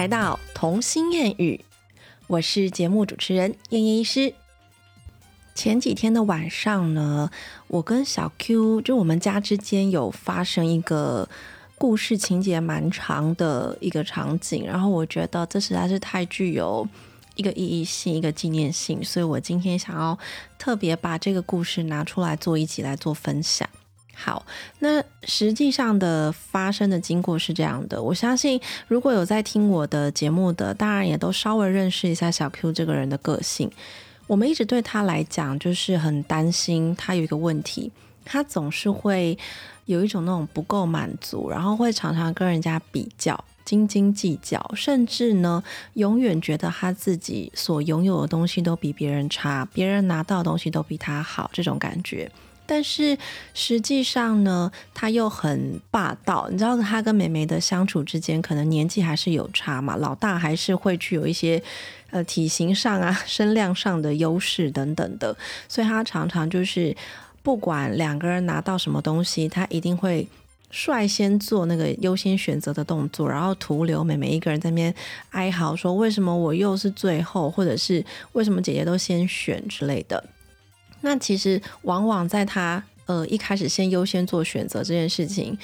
来到童心谚语，我是节目主持人燕燕医师。前几天的晚上呢，我跟小 Q 就我们家之间有发生一个故事情节蛮长的一个场景，然后我觉得这实在是太具有一个意义性、一个纪念性，所以我今天想要特别把这个故事拿出来做一集来做分享。好，那实际上的发生的经过是这样的。我相信，如果有在听我的节目的，当然也都稍微认识一下小 Q 这个人的个性。我们一直对他来讲，就是很担心他有一个问题，他总是会有一种那种不够满足，然后会常常跟人家比较、斤斤计较，甚至呢，永远觉得他自己所拥有的东西都比别人差，别人拿到的东西都比他好，这种感觉。但是实际上呢，他又很霸道。你知道，他跟美眉的相处之间，可能年纪还是有差嘛。老大还是会具有一些呃体型上啊、身量上的优势等等的，所以他常常就是不管两个人拿到什么东西，他一定会率先做那个优先选择的动作，然后徒留美眉一个人在那边哀嚎说：“为什么我又是最后，或者是为什么姐姐都先选之类的。”那其实往往在他呃一开始先优先做选择这件事情，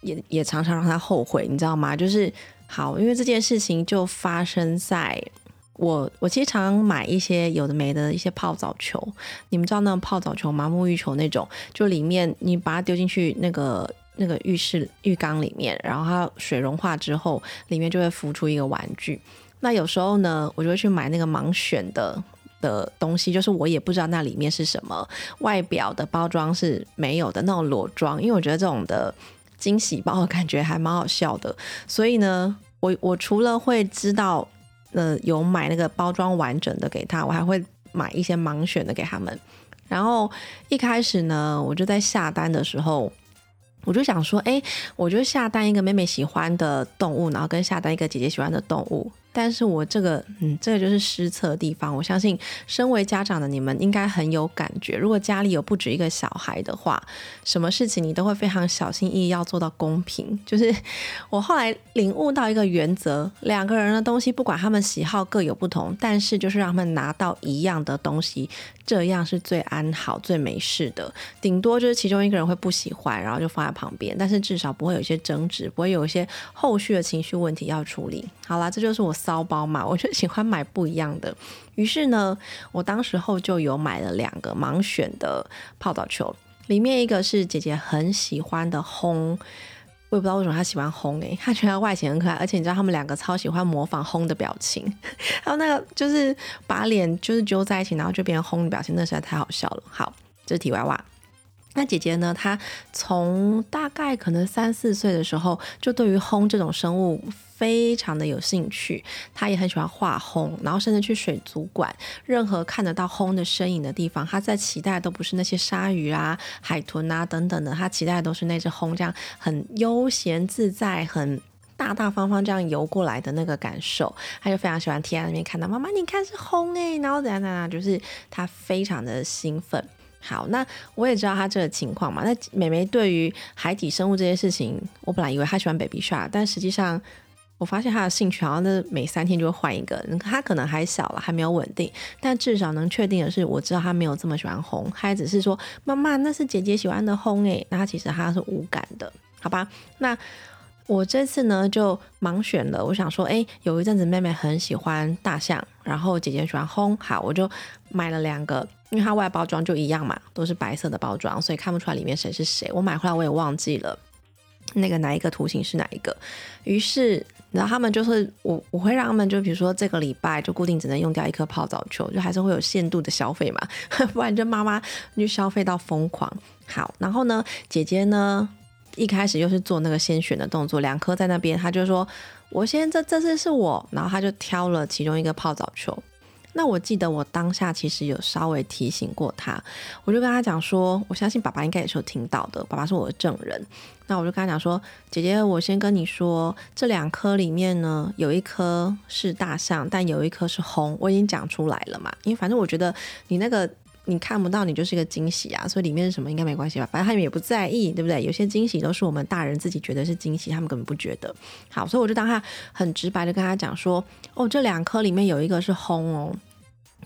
也也常常让他后悔，你知道吗？就是好，因为这件事情就发生在我我其实常买一些有的没的一些泡澡球，你们知道那种泡澡球吗？沐浴球那种，就里面你把它丢进去那个那个浴室浴缸里面，然后它水融化之后，里面就会浮出一个玩具。那有时候呢，我就会去买那个盲选的。的东西就是我也不知道那里面是什么，外表的包装是没有的那种裸装，因为我觉得这种的惊喜包感觉还蛮好笑的，所以呢，我我除了会知道，呃，有买那个包装完整的给他，我还会买一些盲选的给他们。然后一开始呢，我就在下单的时候，我就想说，哎，我就下单一个妹妹喜欢的动物，然后跟下单一个姐姐喜欢的动物。但是我这个，嗯，这个就是失策的地方。我相信，身为家长的你们应该很有感觉。如果家里有不止一个小孩的话，什么事情你都会非常小心翼翼，要做到公平。就是 我后来领悟到一个原则：两个人的东西，不管他们喜好各有不同，但是就是让他们拿到一样的东西，这样是最安好、最没事的。顶多就是其中一个人会不喜欢，然后就放在旁边，但是至少不会有一些争执，不会有一些后续的情绪问题要处理。好啦，这就是我。骚包嘛，我就喜欢买不一样的。于是呢，我当时候就有买了两个盲选的泡澡球，里面一个是姐姐很喜欢的轰，我也不知道为什么她喜欢轰诶，她觉得外形很可爱，而且你知道他们两个超喜欢模仿轰的表情，还有那个就是把脸就是揪在一起，然后就变成轰的表情，那实在太好笑了。好，这是题外话。那姐姐呢？她从大概可能三四岁的时候，就对于轰这种生物非常的有兴趣。他也很喜欢画轰，然后甚至去水族馆，任何看得到轰的身影的地方，他在期待都不是那些鲨鱼啊、海豚啊等等的，他期待的都是那只轰，这样很悠闲自在、很大大方方这样游过来的那个感受。他就非常喜欢贴在那边看到妈妈，你看是轰哎，然后怎样怎样，就是他非常的兴奋。好，那我也知道他这个情况嘛。那美眉对于海底生物这些事情，我本来以为她喜欢 baby shark，但实际上我发现他的兴趣好像是每三天就会换一个。他可能还小了，还没有稳定，但至少能确定的是，我知道他没有这么喜欢红，她只是说妈妈那是姐姐喜欢的红诶。那其实他是无感的，好吧？那我这次呢就盲选了，我想说，哎，有一阵子妹妹很喜欢大象，然后姐姐喜欢红，好，我就买了两个。因为它外包装就一样嘛，都是白色的包装，所以看不出来里面谁是谁。我买回来我也忘记了那个哪一个图形是哪一个。于是，然后他们就是我我会让他们就比如说这个礼拜就固定只能用掉一颗泡澡球，就还是会有限度的消费嘛，不然就妈妈就消费到疯狂。好，然后呢，姐姐呢一开始又是做那个先选的动作，两颗在那边，她就说我先这这次是我，然后她就挑了其中一个泡澡球。那我记得我当下其实有稍微提醒过他，我就跟他讲说，我相信爸爸应该也是有听到的，爸爸是我的证人。那我就跟他讲说，姐姐，我先跟你说，这两颗里面呢，有一颗是大象，但有一颗是红，我已经讲出来了嘛。因为反正我觉得你那个你看不到，你就是一个惊喜啊，所以里面是什么应该没关系吧？反正他们也不在意，对不对？有些惊喜都是我们大人自己觉得是惊喜，他们根本不觉得。好，所以我就当他很直白的跟他讲说，哦，这两颗里面有一个是轰哦，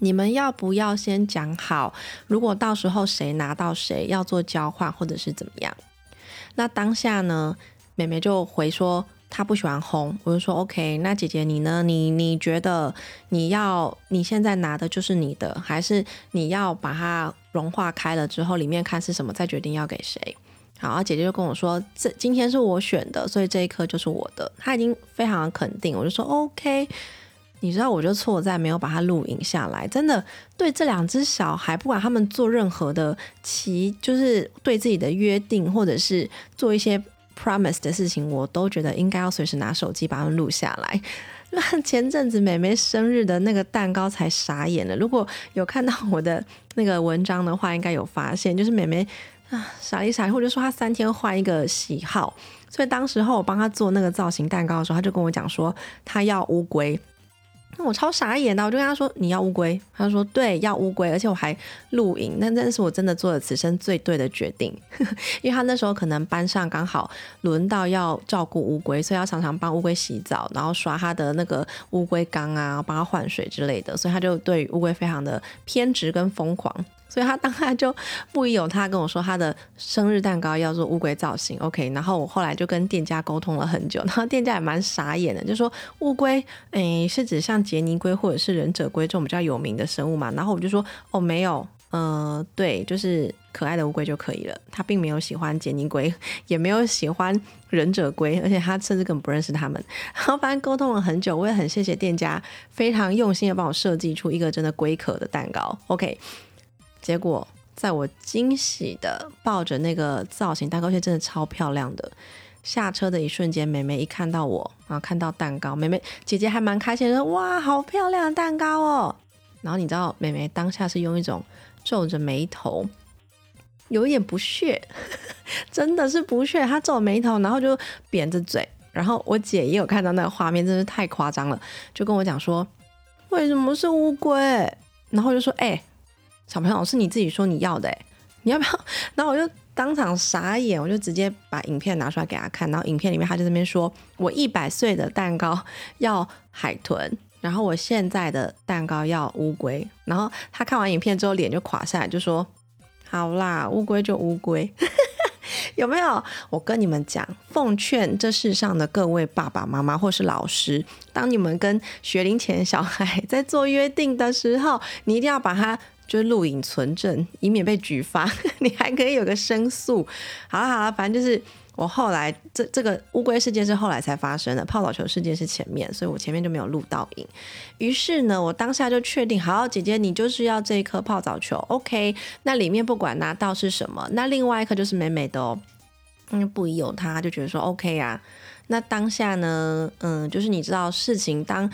你们要不要先讲好？如果到时候谁拿到谁要做交换或者是怎么样？那当下呢，妹妹就回说。他不喜欢红，我就说 OK。那姐姐你呢？你你觉得你要你现在拿的就是你的，还是你要把它融化开了之后，里面看是什么，再决定要给谁？好，姐姐就跟我说，这今天是我选的，所以这一颗就是我的。他已经非常的肯定，我就说 OK。你知道，我就错在没有把它录影下来。真的，对这两只小孩，不管他们做任何的其就是对自己的约定，或者是做一些。Promise 的事情，我都觉得应该要随时拿手机把它们录下来。那 前阵子妹妹生日的那个蛋糕才傻眼了。如果有看到我的那个文章的话，应该有发现，就是妹妹啊傻里傻，或者说她三天换一个喜好。所以当时候我帮她做那个造型蛋糕的时候，她就跟我讲说，她要乌龟。那我超傻眼的，我就跟他说你要乌龟，他说对，要乌龟，而且我还露营，那那是我真的做了此生最对的决定，因为他那时候可能班上刚好轮到要照顾乌龟，所以要常常帮乌龟洗澡，然后刷他的那个乌龟缸啊，帮他换水之类的，所以他就对乌龟非常的偏执跟疯狂。所以他当下就不疑有他，跟我说他的生日蛋糕要做乌龟造型，OK。然后我后来就跟店家沟通了很久，然后店家也蛮傻眼的，就说乌龟，诶，是指像杰尼龟或者是忍者龟这种比较有名的生物嘛？然后我就说，哦，没有，呃，对，就是可爱的乌龟就可以了。他并没有喜欢杰尼龟，也没有喜欢忍者龟，而且他甚至根本不认识他们。然后反正沟通了很久，我也很谢谢店家非常用心的帮我设计出一个真的龟壳的蛋糕，OK。结果，在我惊喜的抱着那个造型蛋糕，却真的超漂亮的。下车的一瞬间，妹妹一看到我，然后看到蛋糕，妹妹姐姐还蛮开心，说：“哇，好漂亮的蛋糕哦！”然后你知道，妹妹当下是用一种皱着眉头，有一点不屑，真的是不屑。她皱眉头，然后就扁着嘴。然后我姐也有看到那个画面，真是太夸张了，就跟我讲说：“为什么是乌龟？”然后就说：“哎。”小朋友是你自己说你要的，你要不要？然后我就当场傻眼，我就直接把影片拿出来给他看。然后影片里面他就那边说：“我一百岁的蛋糕要海豚，然后我现在的蛋糕要乌龟。”然后他看完影片之后脸就垮下来，就说：“好啦，乌龟就乌龟，有没有？”我跟你们讲，奉劝这世上的各位爸爸妈妈或是老师，当你们跟学龄前小孩在做约定的时候，你一定要把它。就是录影存证，以免被举发。你还可以有个申诉。好了好了，反正就是我后来这这个乌龟事件是后来才发生的，泡澡球事件是前面，所以我前面就没有录到影。于是呢，我当下就确定，好，姐姐你就是要这一颗泡澡球，OK？那里面不管拿到是什么，那另外一颗就是美美的哦。嗯，不疑有他，就觉得说 OK 啊。那当下呢，嗯，就是你知道事情，当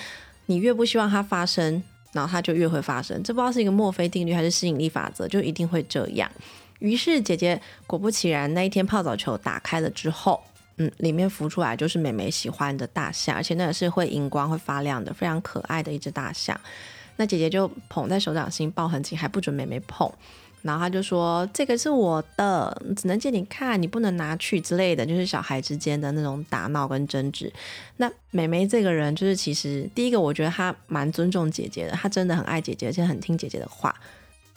你越不希望它发生。然后它就越会发生，这不知道是一个墨菲定律还是吸引力法则，就一定会这样。于是姐姐果不其然，那一天泡澡球打开了之后，嗯，里面浮出来就是美美喜欢的大象，而且那个是会荧光、会发亮的，非常可爱的一只大象。那姐姐就捧在手掌心，抱很紧，还不准美美碰。然后他就说：“这个是我的，只能借你看，你不能拿去之类的，就是小孩之间的那种打闹跟争执。”那美眉这个人，就是其实第一个，我觉得她蛮尊重姐姐的，她真的很爱姐姐，而且很听姐姐的话。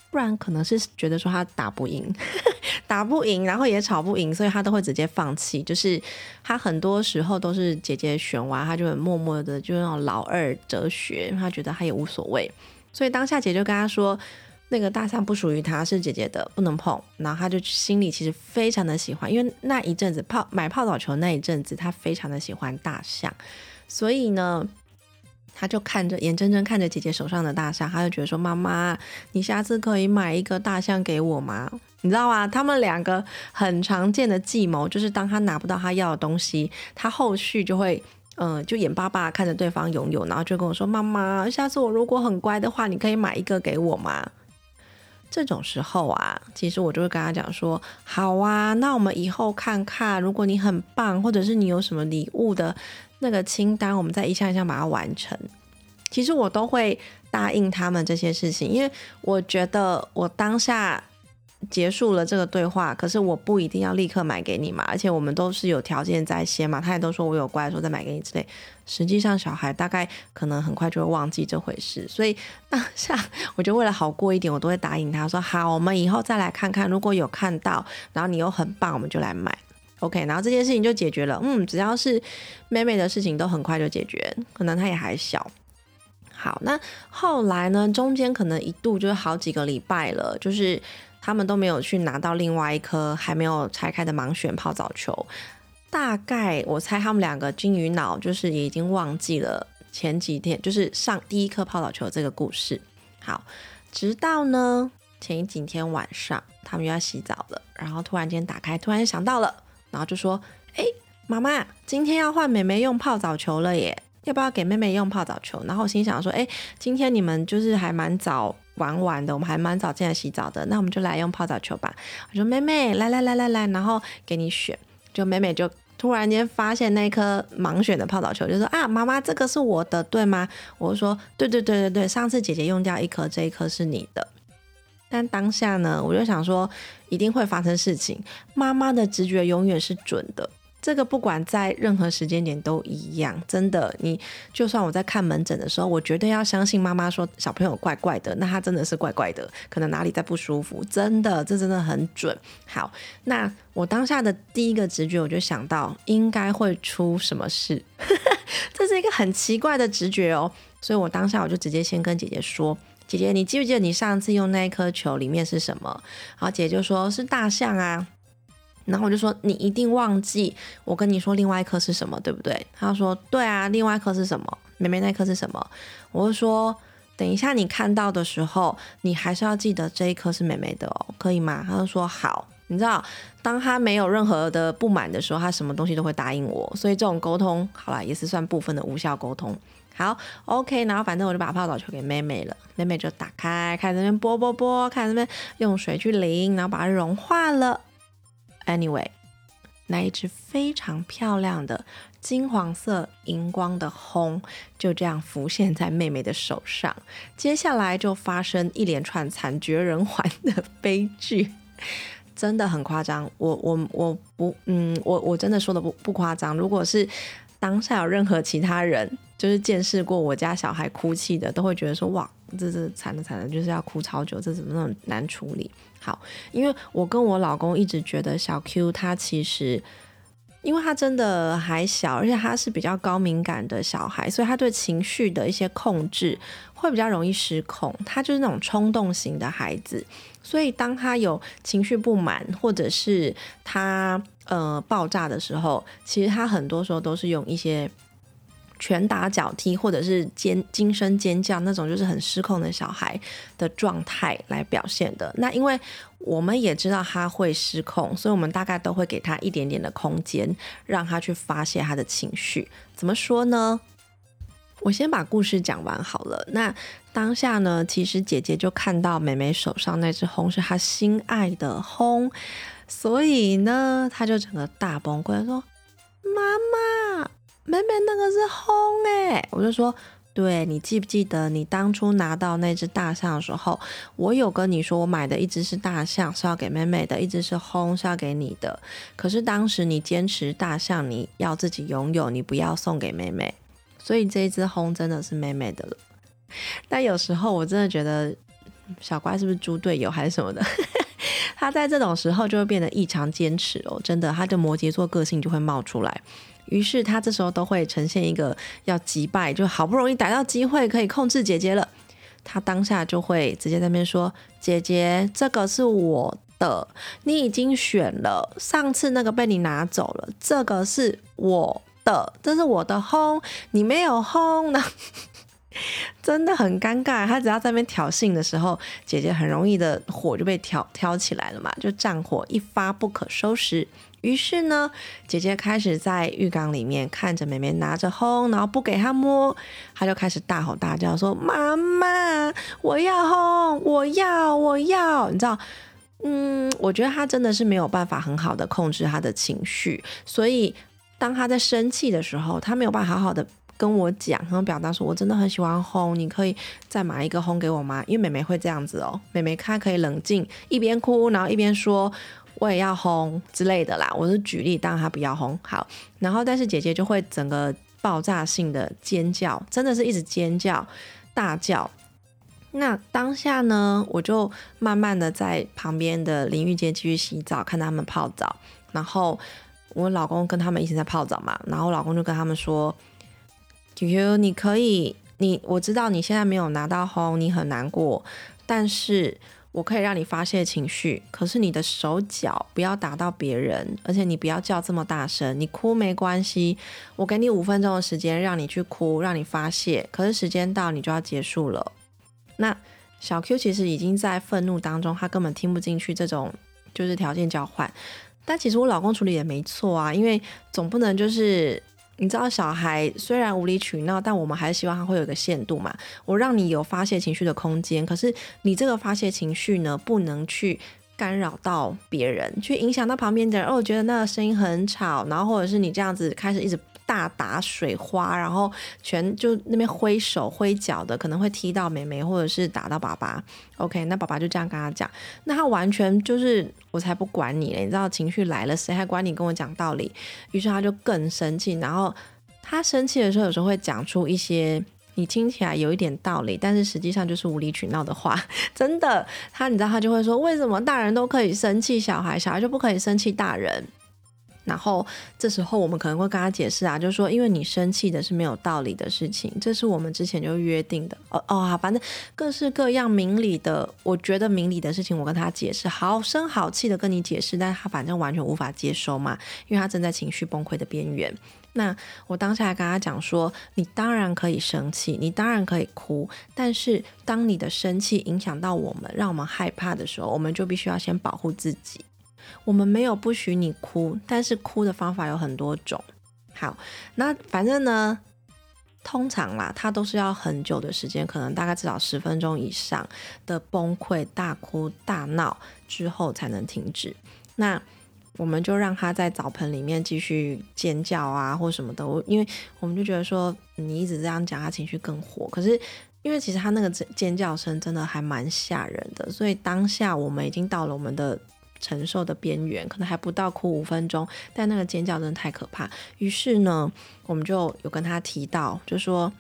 不然可能是觉得说她打不赢，打不赢，然后也吵不赢，所以她都会直接放弃。就是她很多时候都是姐姐选完，她就很默默的，就那种老二哲学，她觉得她也无所谓。所以当下姐就跟她说。那个大象不属于他，是姐姐的，不能碰。然后他就心里其实非常的喜欢，因为那一阵子泡买泡澡球那一阵子，他非常的喜欢大象，所以呢，他就看着眼睁睁看着姐姐手上的大象，他就觉得说：“妈妈，你下次可以买一个大象给我吗？”你知道吗？他们两个很常见的计谋，就是当他拿不到他要的东西，他后续就会嗯，就眼巴巴看着对方拥有，然后就跟我说：“妈妈，下次我如果很乖的话，你可以买一个给我吗？”这种时候啊，其实我就会跟他讲说：“好啊，那我们以后看看，如果你很棒，或者是你有什么礼物的那个清单，我们再一项一项把它完成。”其实我都会答应他们这些事情，因为我觉得我当下。结束了这个对话，可是我不一定要立刻买给你嘛，而且我们都是有条件在先嘛，他也都说我有乖，说再买给你之类。实际上小孩大概可能很快就会忘记这回事，所以当下我就为了好过一点，我都会答应他说好，我们以后再来看看，如果有看到，然后你又很棒，我们就来买，OK，然后这件事情就解决了。嗯，只要是妹妹的事情都很快就解决，可能她也还小。好，那后来呢？中间可能一度就是好几个礼拜了，就是。他们都没有去拿到另外一颗还没有拆开的盲选泡澡球，大概我猜他们两个金鱼脑就是已经忘记了前几天就是上第一颗泡澡球这个故事。好，直到呢前几天晚上，他们又要洗澡了，然后突然间打开，突然想到了，然后就说：“哎，妈妈，今天要换妹妹用泡澡球了耶，要不要给妹妹用泡澡球？”然后我心想说：“哎，今天你们就是还蛮早。”玩完的，我们还蛮早进来洗澡的，那我们就来用泡澡球吧。我说妹妹，来来来来来，然后给你选。就妹妹就突然间发现那颗盲选的泡澡球，就说啊，妈妈这个是我的，对吗？我说对对对对对，上次姐姐用掉一颗，这一颗是你的。但当下呢，我就想说一定会发生事情，妈妈的直觉永远是准的。这个不管在任何时间点都一样，真的。你就算我在看门诊的时候，我绝对要相信妈妈说小朋友怪怪的，那他真的是怪怪的，可能哪里在不舒服，真的，这真的很准。好，那我当下的第一个直觉，我就想到应该会出什么事，这是一个很奇怪的直觉哦。所以我当下我就直接先跟姐姐说：“姐姐，你记不记得你上次用那一颗球里面是什么？”然后姐姐就说：“是大象啊。”然后我就说你一定忘记我跟你说另外一颗是什么，对不对？他说对啊，另外一颗是什么？妹妹那颗是什么？我就说等一下你看到的时候，你还是要记得这一颗是妹妹的哦，可以吗？他就说好。你知道，当他没有任何的不满的时候，他什么东西都会答应我。所以这种沟通，好了，也是算部分的无效沟通。好，OK，然后反正我就把泡澡球给妹妹了，妹妹就打开，开始那边拨拨拨，开始那边用水去淋，然后把它融化了。Anyway，那一只非常漂亮的金黄色荧光的红就这样浮现在妹妹的手上。接下来就发生一连串惨绝人寰的悲剧，真的很夸张。我我我不嗯，我我真的说的不不夸张。如果是当下有任何其他人就是见识过我家小孩哭泣的，都会觉得说哇，这这惨了惨了，就是要哭超久，这怎么那么难处理？好，因为我跟我老公一直觉得小 Q 他其实，因为他真的还小，而且他是比较高敏感的小孩，所以他对情绪的一些控制会比较容易失控。他就是那种冲动型的孩子，所以当他有情绪不满或者是他呃爆炸的时候，其实他很多时候都是用一些。拳打脚踢，或者是尖惊声尖叫那种，就是很失控的小孩的状态来表现的。那因为我们也知道他会失控，所以我们大概都会给他一点点的空间，让他去发泄他的情绪。怎么说呢？我先把故事讲完好了。那当下呢，其实姐姐就看到妹妹手上那只轰是她心爱的轰，所以呢，她就整个大崩溃，说：“妈妈。”妹妹那个是轰哎，我就说，对你记不记得你当初拿到那只大象的时候，我有跟你说，我买的一只是大象是要给妹妹的，一只是轰是要给你的。可是当时你坚持大象你要自己拥有，你不要送给妹妹，所以这一只轰真的是妹妹的了。但有时候我真的觉得小乖是不是猪队友还是什么的，他在这种时候就会变得异常坚持哦，真的，他的摩羯座个性就会冒出来。于是他这时候都会呈现一个要击败，就好不容易逮到机会可以控制姐姐了，他当下就会直接在那边说：“姐姐，这个是我的，你已经选了，上次那个被你拿走了，这个是我的，这是我的轰，你没有轰呢，真的很尴尬。他只要在那边挑衅的时候，姐姐很容易的火就被挑挑起来了嘛，就战火一发不可收拾。”于是呢，姐姐开始在浴缸里面看着妹妹拿着烘，然后不给她摸，她就开始大吼大叫说：“妈妈，我要烘，我要，我要！”你知道，嗯，我觉得她真的是没有办法很好的控制她的情绪，所以当她在生气的时候，她没有办法好好的跟我讲，然后表达说我真的很喜欢烘，你可以再买一个烘给我吗？因为妹妹会这样子哦，妹妹她可以冷静，一边哭，然后一边说我也要烘之类的啦。我是举例，当然她不要烘好，然后但是姐姐就会整个爆炸性的尖叫，真的是一直尖叫大叫。那当下呢，我就慢慢的在旁边的淋浴间继续洗澡，看他们泡澡。然后我老公跟他们一起在泡澡嘛，然后我老公就跟他们说：“Q Q，你可以，你我知道你现在没有拿到红，你很难过，但是我可以让你发泄情绪。可是你的手脚不要打到别人，而且你不要叫这么大声，你哭没关系，我给你五分钟的时间让你去哭，让你发泄。可是时间到，你就要结束了。”那小 Q 其实已经在愤怒当中，他根本听不进去这种就是条件交换。但其实我老公处理也没错啊，因为总不能就是你知道，小孩虽然无理取闹，但我们还是希望他会有一个限度嘛。我让你有发泄情绪的空间，可是你这个发泄情绪呢，不能去干扰到别人，去影响到旁边的人。哦，觉得那个声音很吵，然后或者是你这样子开始一直。大打水花，然后全就那边挥手挥脚的，可能会踢到妹妹，或者是打到爸爸。OK，那爸爸就这样跟他讲，那他完全就是我才不管你嘞，你知道情绪来了，谁还管你跟我讲道理？于是他就更生气，然后他生气的时候，有时候会讲出一些你听起来有一点道理，但是实际上就是无理取闹的话。真的，他你知道他就会说，为什么大人都可以生气，小孩小孩就不可以生气大人？然后这时候我们可能会跟他解释啊，就是说，因为你生气的是没有道理的事情，这是我们之前就约定的。哦哦，反正各式各样明理的，我觉得明理的事情，我跟他解释，好声好气的跟你解释，但他反正完全无法接收嘛，因为他正在情绪崩溃的边缘。那我当下跟他讲说，你当然可以生气，你当然可以哭，但是当你的生气影响到我们，让我们害怕的时候，我们就必须要先保护自己。我们没有不许你哭，但是哭的方法有很多种。好，那反正呢，通常啦，他都是要很久的时间，可能大概至少十分钟以上的崩溃、大哭大闹之后才能停止。那我们就让他在澡盆里面继续尖叫啊，或什么的。我因为我们就觉得说，你一直这样讲，他情绪更火。可是因为其实他那个尖叫声真的还蛮吓人的，所以当下我们已经到了我们的。承受的边缘，可能还不到哭五分钟，但那个尖叫真的太可怕。于是呢，我们就有跟他提到，就说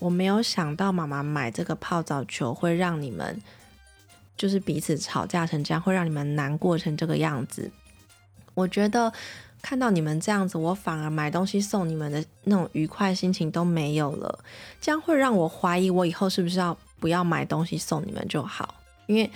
我没有想到妈妈买这个泡澡球会让你们就是彼此吵架成这样，会让你们难过成这个样子。我觉得看到你们这样子，我反而买东西送你们的那种愉快心情都没有了，这样会让我怀疑我以后是不是要不要买东西送你们就好，因为。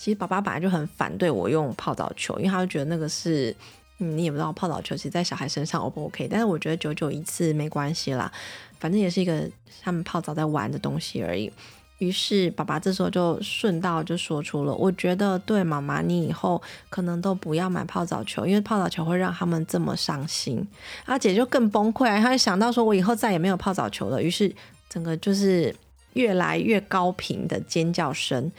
其实爸爸本来就很反对我用泡澡球，因为他就觉得那个是，你也不知道泡澡球其实在小孩身上 O 不 OK，但是我觉得久久一次没关系啦，反正也是一个他们泡澡在玩的东西而已。于是爸爸这时候就顺道就说出了，我觉得对妈妈，你以后可能都不要买泡澡球，因为泡澡球会让他们这么伤心。阿姐就更崩溃啊，她就想到说我以后再也没有泡澡球了，于是整个就是越来越高频的尖叫声。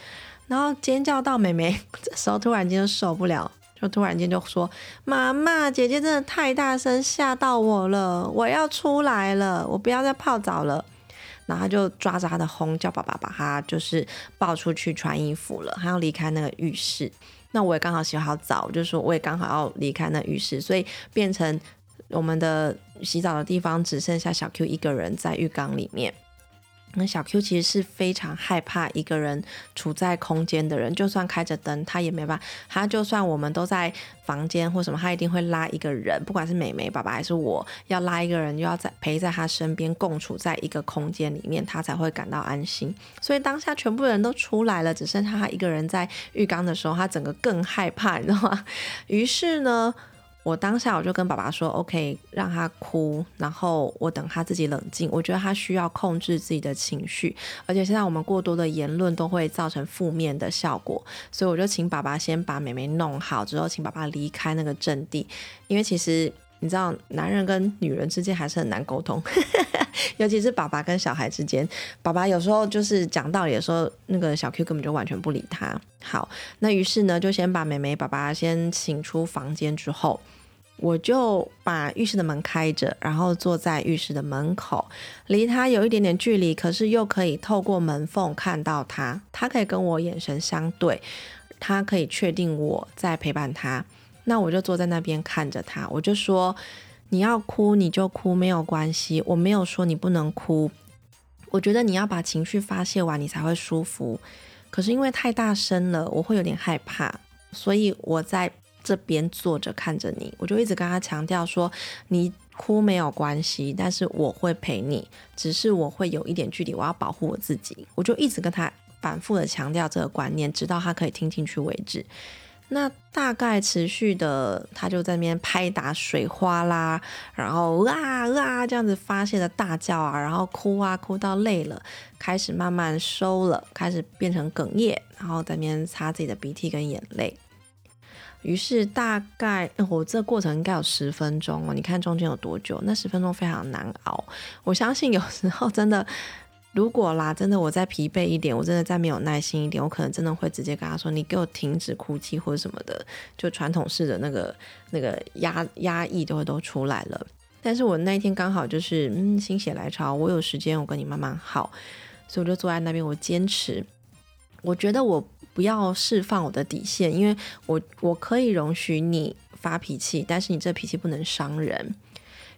然后尖叫到妹妹，这时候突然间就受不了，就突然间就说：“妈妈，姐姐真的太大声，吓到我了，我要出来了，我不要再泡澡了。”然后他就抓着他的红，叫爸爸把他就是抱出去穿衣服了，他要离开那个浴室。那我也刚好洗好澡，就说我也刚好要离开那浴室，所以变成我们的洗澡的地方只剩下小 Q 一个人在浴缸里面。那小 Q 其实是非常害怕一个人处在空间的人，就算开着灯，他也没办法。他就算我们都在房间或什么，他一定会拉一个人，不管是美美爸爸还是我，要拉一个人，又要在陪在他身边，共处在一个空间里面，他才会感到安心。所以当下全部人都出来了，只剩下他一个人在浴缸的时候，他整个更害怕，你知道吗？于是呢。我当下我就跟爸爸说，OK，让他哭，然后我等他自己冷静。我觉得他需要控制自己的情绪，而且现在我们过多的言论都会造成负面的效果，所以我就请爸爸先把妹妹弄好，之后请爸爸离开那个阵地。因为其实你知道，男人跟女人之间还是很难沟通，尤其是爸爸跟小孩之间。爸爸有时候就是讲道理的时候，那个小 Q 根本就完全不理他。好，那于是呢，就先把妹妹爸爸先请出房间之后。我就把浴室的门开着，然后坐在浴室的门口，离他有一点点距离，可是又可以透过门缝看到他，他可以跟我眼神相对，他可以确定我在陪伴他。那我就坐在那边看着他，我就说：“你要哭你就哭，没有关系，我没有说你不能哭。我觉得你要把情绪发泄完，你才会舒服。可是因为太大声了，我会有点害怕，所以我在。”这边坐着看着你，我就一直跟他强调说，你哭没有关系，但是我会陪你，只是我会有一点距离，我要保护我自己。我就一直跟他反复的强调这个观念，直到他可以听进去为止。那大概持续的，他就在那边拍打水花啦，然后啊啊这样子发泄的大叫啊，然后哭啊哭到累了，开始慢慢收了，开始变成哽咽，然后在那边擦自己的鼻涕跟眼泪。于是大概我这过程应该有十分钟哦，你看中间有多久？那十分钟非常难熬。我相信有时候真的，如果啦，真的我再疲惫一点，我真的再没有耐心一点，我可能真的会直接跟他说：“你给我停止哭泣或者什么的。”就传统式的那个那个压压抑都会都出来了。但是我那一天刚好就是嗯心血来潮，我有时间，我跟你慢慢好，所以我就坐在那边，我坚持。我觉得我。不要释放我的底线，因为我我可以容许你发脾气，但是你这脾气不能伤人。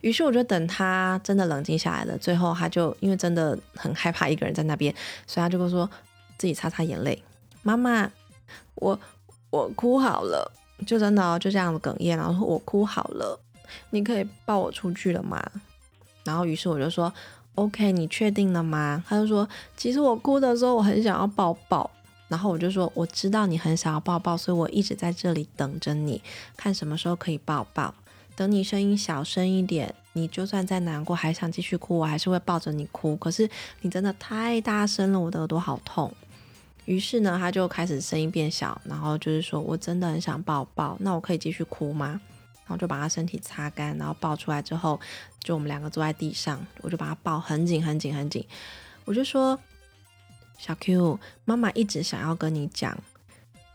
于是我就等他真的冷静下来了，最后他就因为真的很害怕一个人在那边，所以他就跟我说自己擦擦眼泪。妈妈，我我哭好了，就真的就这样哽咽，然后说我哭好了，你可以抱我出去了吗？然后于是我就说 OK，你确定了吗？他就说其实我哭的时候我很想要抱抱。然后我就说，我知道你很想要抱抱，所以我一直在这里等着你，看什么时候可以抱抱。等你声音小声一点，你就算再难过，还想继续哭，我还是会抱着你哭。可是你真的太大声了，我的耳朵好痛。于是呢，他就开始声音变小，然后就是说我真的很想抱抱，那我可以继续哭吗？然后就把他身体擦干，然后抱出来之后，就我们两个坐在地上，我就把他抱很紧很紧很紧，我就说。小 Q，妈妈一直想要跟你讲，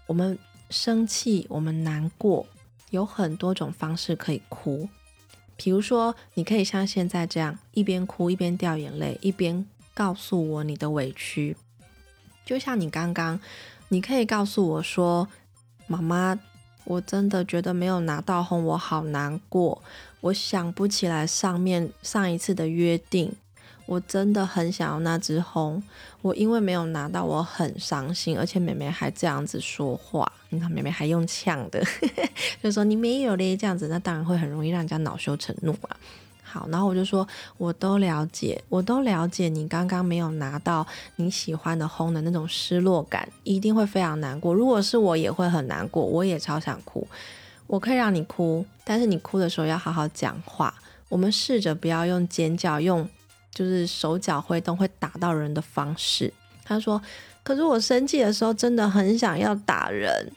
我们生气，我们难过，有很多种方式可以哭。比如说，你可以像现在这样，一边哭一边掉眼泪，一边告诉我你的委屈。就像你刚刚，你可以告诉我说：“妈妈，我真的觉得没有拿到红，我好难过，我想不起来上面上一次的约定。”我真的很想要那只红，我因为没有拿到，我很伤心，而且妹妹还这样子说话，你看妹妹还用呛的，就说你没有嘞，这样子，那当然会很容易让人家恼羞成怒嘛。好，然后我就说，我都了解，我都了解你刚刚没有拿到你喜欢的红的那种失落感，一定会非常难过。如果是我，也会很难过，我也超想哭。我可以让你哭，但是你哭的时候要好好讲话。我们试着不要用尖叫，用。就是手脚挥动会打到人的方式。他说：“可是我生气的时候真的很想要打人。”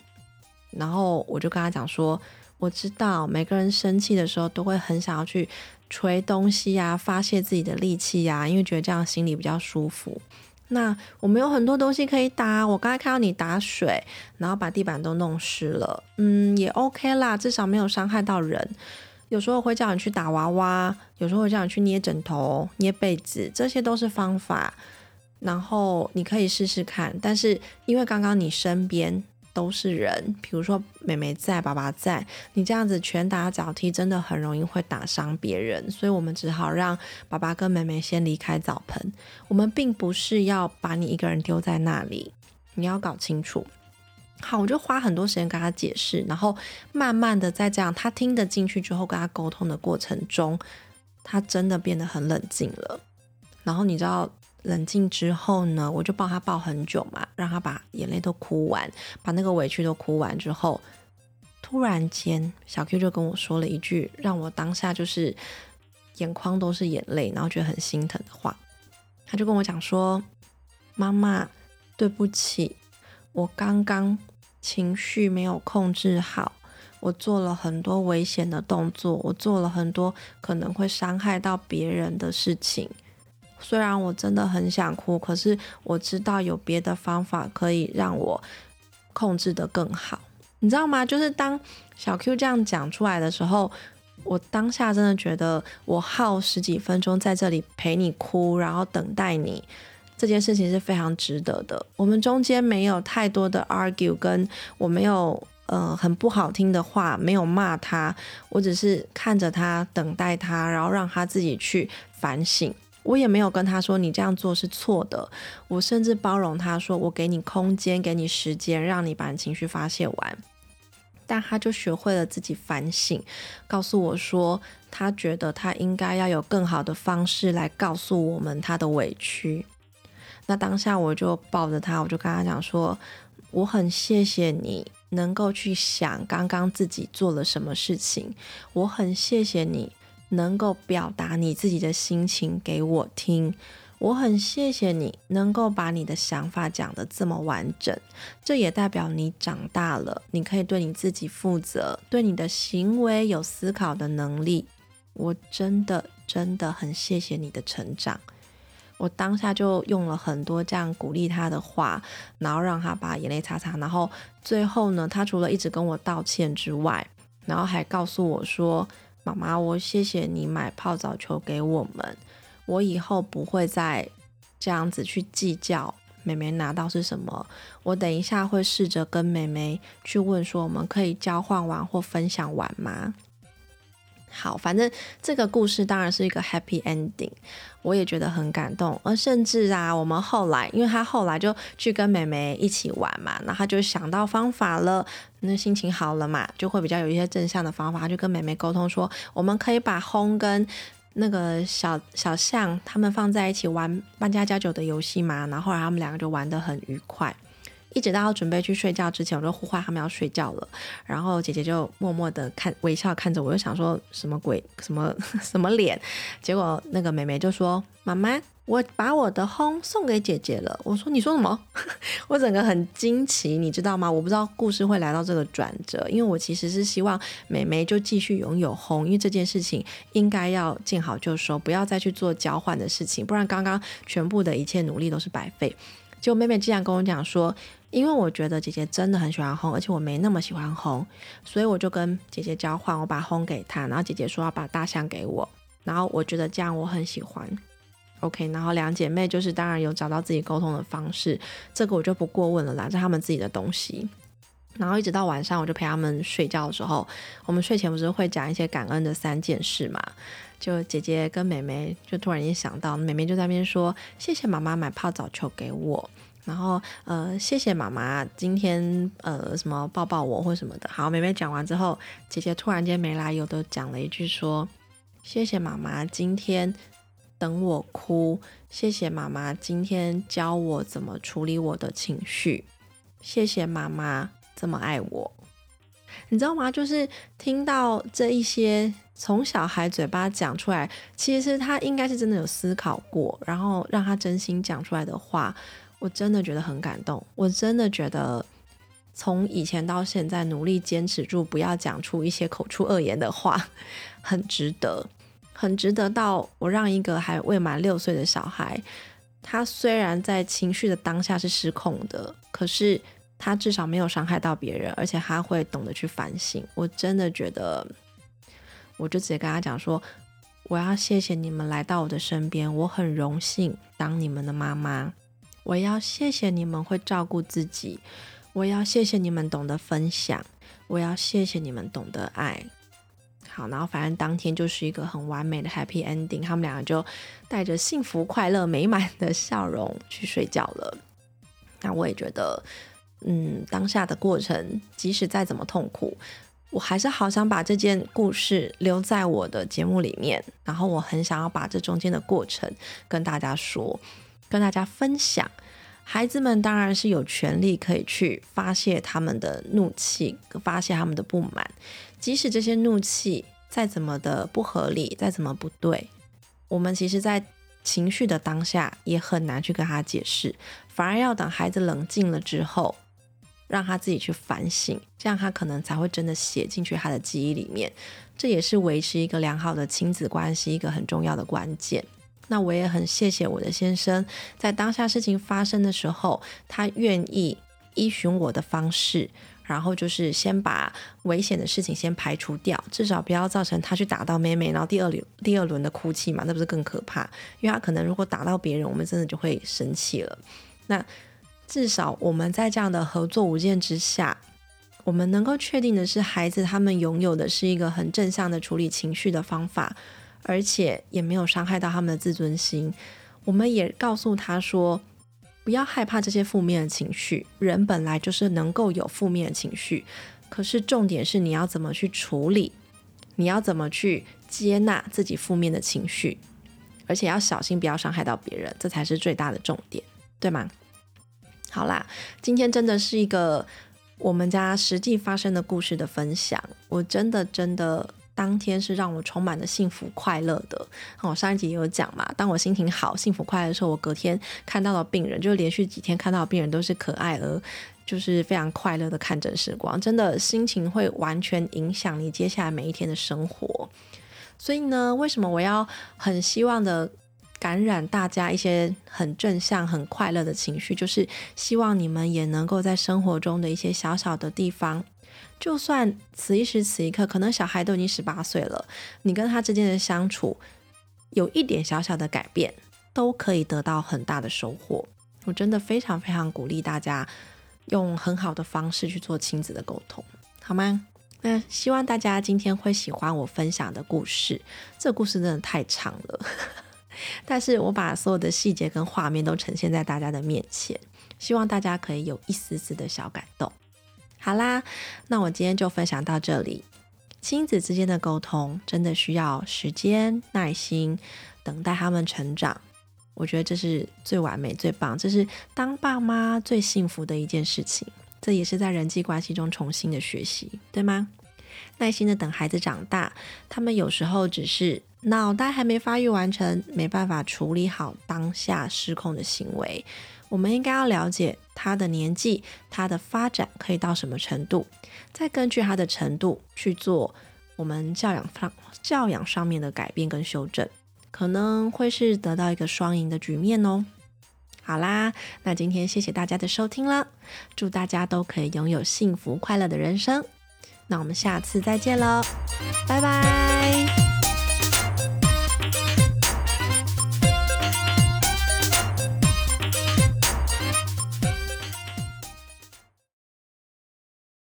然后我就跟他讲说：“我知道每个人生气的时候都会很想要去捶东西呀，发泄自己的力气呀，因为觉得这样心里比较舒服。那我们有很多东西可以打。我刚才看到你打水，然后把地板都弄湿了，嗯，也 OK 啦，至少没有伤害到人。”有时候会叫你去打娃娃，有时候会叫你去捏枕头、捏被子，这些都是方法。然后你可以试试看。但是因为刚刚你身边都是人，比如说妹妹在、爸爸在，你这样子拳打脚踢，真的很容易会打伤别人。所以我们只好让爸爸跟妹妹先离开澡盆。我们并不是要把你一个人丢在那里，你要搞清楚。好，我就花很多时间跟他解释，然后慢慢的在这样他听得进去之后，跟他沟通的过程中，他真的变得很冷静了。然后你知道，冷静之后呢，我就抱他抱很久嘛，让他把眼泪都哭完，把那个委屈都哭完之后，突然间小 Q 就跟我说了一句让我当下就是眼眶都是眼泪，然后觉得很心疼的话。他就跟我讲说：“妈妈，对不起，我刚刚。”情绪没有控制好，我做了很多危险的动作，我做了很多可能会伤害到别人的事情。虽然我真的很想哭，可是我知道有别的方法可以让我控制的更好。你知道吗？就是当小 Q 这样讲出来的时候，我当下真的觉得，我耗十几分钟在这里陪你哭，然后等待你，这件事情是非常值得的。我们中间没有太多的 argue，跟我没有呃很不好听的话，没有骂他，我只是看着他，等待他，然后让他自己去反省。我也没有跟他说你这样做是错的，我甚至包容他说，我给你空间，给你时间，让你把情绪发泄完。但他就学会了自己反省，告诉我说，他觉得他应该要有更好的方式来告诉我们他的委屈。那当下我就抱着他，我就跟他讲说，我很谢谢你能够去想刚刚自己做了什么事情，我很谢谢你能够表达你自己的心情给我听。我很谢谢你能够把你的想法讲得这么完整，这也代表你长大了，你可以对你自己负责，对你的行为有思考的能力。我真的真的很谢谢你的成长。我当下就用了很多这样鼓励他的话，然后让他把眼泪擦擦，然后最后呢，他除了一直跟我道歉之外，然后还告诉我说：“妈妈，我谢谢你买泡澡球给我们。”我以后不会再这样子去计较妹妹拿到是什么。我等一下会试着跟妹妹去问说，我们可以交换完或分享完吗？好，反正这个故事当然是一个 happy ending，我也觉得很感动。而甚至啊，我们后来，因为他后来就去跟妹妹一起玩嘛，然后他就想到方法了，那心情好了嘛，就会比较有一些正向的方法，他就跟妹妹沟通说，我们可以把轰跟。那个小小象他们放在一起玩扮家家酒的游戏嘛，然后后来他们两个就玩得很愉快，一直到准备去睡觉之前，我就呼唤他们要睡觉了，然后姐姐就默默的看微笑看着我，就想说什么鬼什么 什么脸，结果那个妹妹就说妈妈。我把我的轰送给姐姐了。我说：“你说什么？” 我整个很惊奇，你知道吗？我不知道故事会来到这个转折，因为我其实是希望美眉就继续拥有轰，因为这件事情应该要见好就收，不要再去做交换的事情，不然刚刚全部的一切努力都是白费。就妹妹竟然跟我讲说：“因为我觉得姐姐真的很喜欢红，而且我没那么喜欢红，所以我就跟姐姐交换，我把红给她，然后姐姐说要把大象给我，然后我觉得这样我很喜欢。” OK，然后两姐妹就是当然有找到自己沟通的方式，这个我就不过问了啦，这他们自己的东西。然后一直到晚上，我就陪他们睡觉的时候，我们睡前不是会讲一些感恩的三件事嘛？就姐姐跟妹妹就突然间想到，妹妹就在那边说：“谢谢妈妈买泡澡球给我。”然后呃，谢谢妈妈今天呃什么抱抱我或什么的。好，妹妹讲完之后，姐姐突然间没来由的讲了一句说：“谢谢妈妈今天。”等我哭，谢谢妈妈今天教我怎么处理我的情绪，谢谢妈妈这么爱我，你知道吗？就是听到这一些从小孩嘴巴讲出来，其实他应该是真的有思考过，然后让他真心讲出来的话，我真的觉得很感动。我真的觉得从以前到现在努力坚持住，不要讲出一些口出恶言的话，很值得。很值得到我让一个还未满六岁的小孩，他虽然在情绪的当下是失控的，可是他至少没有伤害到别人，而且他会懂得去反省。我真的觉得，我就直接跟他讲说，我要谢谢你们来到我的身边，我很荣幸当你们的妈妈。我要谢谢你们会照顾自己，我要谢谢你们懂得分享，我要谢谢你们懂得爱。好，然后反正当天就是一个很完美的 happy ending，他们两个就带着幸福、快乐、美满的笑容去睡觉了。那我也觉得，嗯，当下的过程，即使再怎么痛苦，我还是好想把这件故事留在我的节目里面。然后我很想要把这中间的过程跟大家说，跟大家分享。孩子们当然是有权利可以去发泄他们的怒气，发泄他们的不满。即使这些怒气再怎么的不合理，再怎么不对，我们其实，在情绪的当下也很难去跟他解释，反而要等孩子冷静了之后，让他自己去反省，这样他可能才会真的写进去他的记忆里面。这也是维持一个良好的亲子关系一个很重要的关键。那我也很谢谢我的先生，在当下事情发生的时候，他愿意依循我的方式。然后就是先把危险的事情先排除掉，至少不要造成他去打到妹妹，然后第二轮第二轮的哭泣嘛，那不是更可怕？因为他可能如果打到别人，我们真的就会生气了。那至少我们在这样的合作无间之下，我们能够确定的是，孩子他们拥有的是一个很正向的处理情绪的方法，而且也没有伤害到他们的自尊心。我们也告诉他说。不要害怕这些负面的情绪，人本来就是能够有负面的情绪，可是重点是你要怎么去处理，你要怎么去接纳自己负面的情绪，而且要小心不要伤害到别人，这才是最大的重点，对吗？好啦，今天真的是一个我们家实际发生的故事的分享，我真的真的。当天是让我充满了幸福快乐的。我上一集也有讲嘛，当我心情好、幸福快乐的时候，我隔天看到的病人，就连续几天看到病人都是可爱而就是非常快乐的看诊时光，真的心情会完全影响你接下来每一天的生活。所以呢，为什么我要很希望的感染大家一些很正向、很快乐的情绪，就是希望你们也能够在生活中的一些小小的地方。就算此一时此一刻，可能小孩都已经十八岁了，你跟他之间的相处有一点小小的改变，都可以得到很大的收获。我真的非常非常鼓励大家用很好的方式去做亲子的沟通，好吗？那希望大家今天会喜欢我分享的故事。这故事真的太长了，但是我把所有的细节跟画面都呈现在大家的面前，希望大家可以有一丝丝的小感动。好啦，那我今天就分享到这里。亲子之间的沟通真的需要时间、耐心，等待他们成长。我觉得这是最完美、最棒，这是当爸妈最幸福的一件事情。这也是在人际关系中重新的学习，对吗？耐心的等孩子长大，他们有时候只是脑袋还没发育完成，没办法处理好当下失控的行为。我们应该要了解他的年纪，他的发展可以到什么程度，再根据他的程度去做我们教养上教养上面的改变跟修正，可能会是得到一个双赢的局面哦。好啦，那今天谢谢大家的收听啦，祝大家都可以拥有幸福快乐的人生。那我们下次再见喽拜拜。